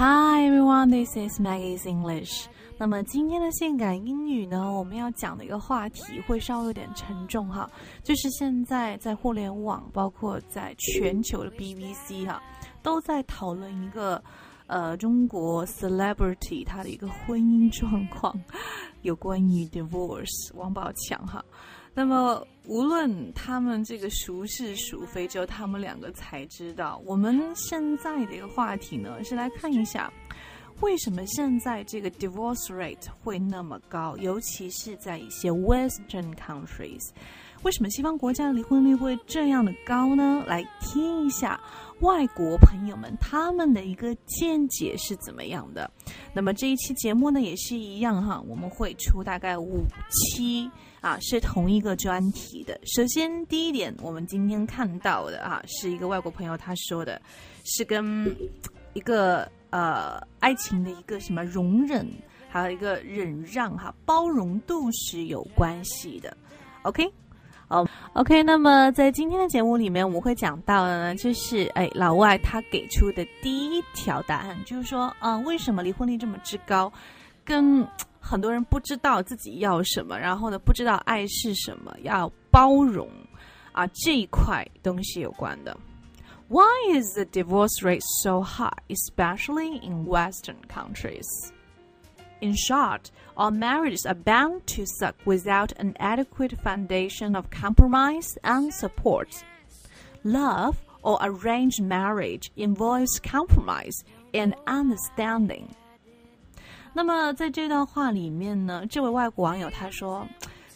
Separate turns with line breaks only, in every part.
Hi everyone, this is Maggie's English. 那么今天的性感英语呢，我们要讲的一个话题会稍微有点沉重哈，就是现在在互联网，包括在全球的 BBC 哈，都在讨论一个呃中国 celebrity 他的一个婚姻状况，有关于 divorce 王宝强哈。那么，无论他们这个孰是孰非，只有他们两个才知道。我们现在的一个话题呢，是来看一下，为什么现在这个 divorce rate 会那么高，尤其是在一些 Western countries，为什么西方国家的离婚率会这样的高呢？来听一下外国朋友们他们的一个见解是怎么样的。那么这一期节目呢，也是一样哈，我们会出大概五期。啊，是同一个专题的。首先，第一点，我们今天看到的啊，是一个外国朋友他说的，是跟一个呃爱情的一个什么容忍，还有一个忍让哈，包容度是有关系的。OK，哦，OK，那么在今天的节目里面，我们会讲到的呢，就是哎，老外他给出的第一条答案，就是说啊，为什么离婚率这么之高，跟。很多人不知道自己要什么，然后呢，不知道爱是什么，要包容啊这一块东西有关的。Why is the divorce rate so high, especially in Western countries? In short, all marriages are bound to suck without an adequate foundation of compromise and support. Love or arranged marriage involves compromise and understanding. 那么在这段话里面呢，这位外国网友他说，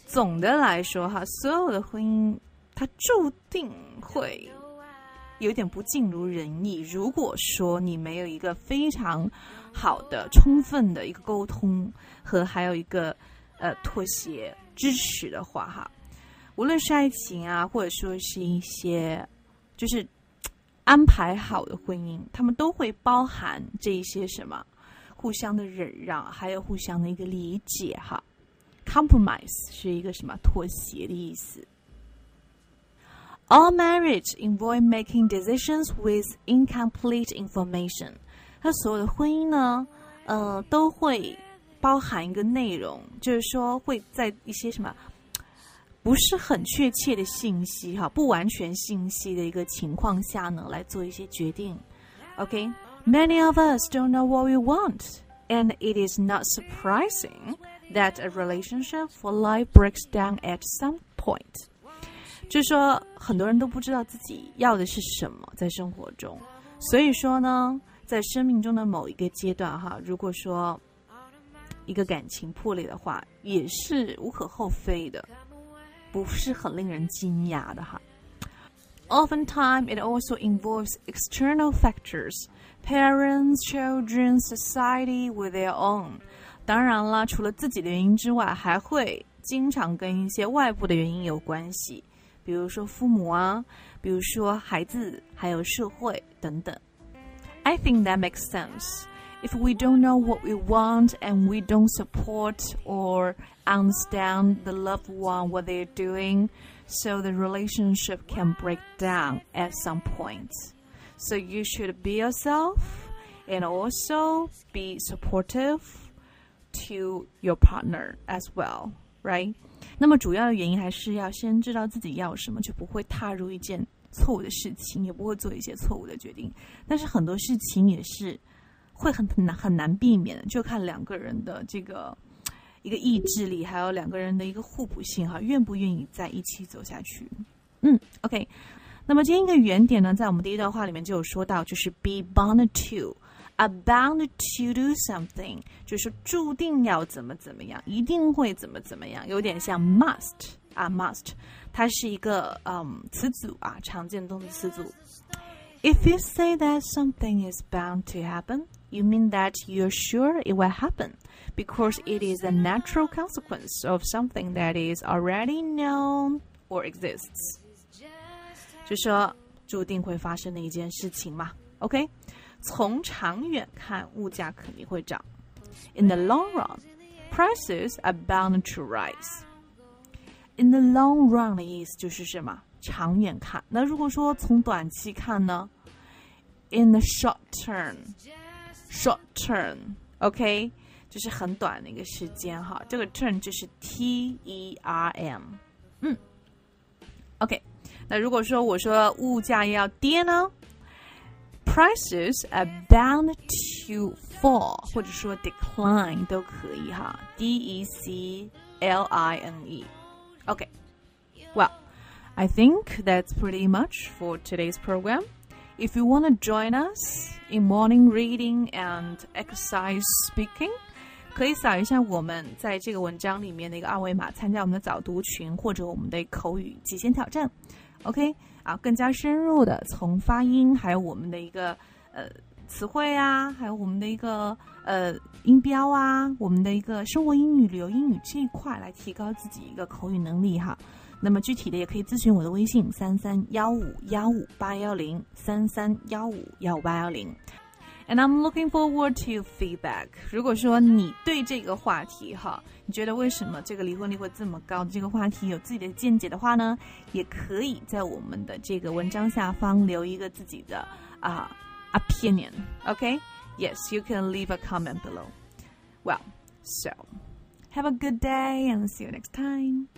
总的来说哈，所有的婚姻它注定会有点不尽如人意。如果说你没有一个非常好的、充分的一个沟通和还有一个呃妥协支持的话哈，无论是爱情啊，或者说是一些就是安排好的婚姻，他们都会包含这一些什么。互相的忍让，还有互相的一个理解，哈，compromise 是一个什么妥协的意思。All marriage involve making decisions with incomplete information。它所有的婚姻呢，呃，都会包含一个内容，就是说会在一些什么不是很确切的信息，哈，不完全信息的一个情况下呢，来做一些决定。OK。Many of us don't know what we want, and it is not surprising that a relationship for life breaks down at some point. 就是说，很多人都不知道自己要的是什么，在生活中。所以说呢，在生命中的某一个阶段，哈，如果说一个感情破裂的话，也是无可厚非的，不是很令人惊讶的哈。Oftentimes, it also involves external factors parents, children, society with their own。当然了，除了自己的原因之外，还会经常跟一些外部的原因有关系，比如说父母啊，比如说孩子，还有社会等等。I think that makes sense. If we don't know what we want and we don't support or understand the loved one what they're doing, so the relationship can break down at some point. So you should be yourself and also be supportive to your partner as well, right? 那么主要的原因还是要先知道自己要什么，就不会踏入一件错误的事情，也不会做一些错误的决定。但是很多事情也是 会很难很难避免的，就看两个人的这个一个意志力，还有两个人的一个互补性哈，愿不愿意在一起走下去？嗯，OK。那么今天一个原点呢，在我们第一段话里面就有说到，就是 be bound to，a bound to do something，就是注定要怎么怎么样，一定会怎么怎么样，有点像 must 啊 must，它是一个嗯词组啊，常见动词词组。If you say that something is bound to happen, you mean that you're sure it will happen because it is a natural consequence of something that is already known or exists. 就说注定会发生的一件事情嘛。OK，从长远看，物价肯定会涨。In the long run, prices are bound to rise. In the long run 的意思就是什么？长远看。那如果说从短期看呢 ？In the short term, short term，OK，、就是很短的一个时间哈。这个 term 就是 T E R M，嗯，OK。那如果说我说物价要跌呢，prices are bound to fall，或者说 decline 都可以哈，D E C L I N E。Okay, well, I think that's pretty much for today's program. If you want to join us in morning reading and exercise speaking, 可以扫一下我们在这个文章里面的一个二维码，参加我们的早读群或者我们的口语极限挑战。OK 啊，更加深入的从发音，还有我们的一个呃词汇啊，还有我们的一个呃音标啊，我们的一个生活英语、旅游英语这一块来提高自己一个口语能力哈。那么具体的也可以咨询我的微信三三幺五幺五八幺零三三幺五幺五八幺零。And I'm looking forward to feedback。如果说你对这个话题哈，你觉得为什么这个离婚率会这么高的这个话题有自己的见解的话呢，也可以在我们的这个文章下方留一个自己的啊 opinion。OK？Yes, you can leave a comment below. Well, so have a good day and see you next time.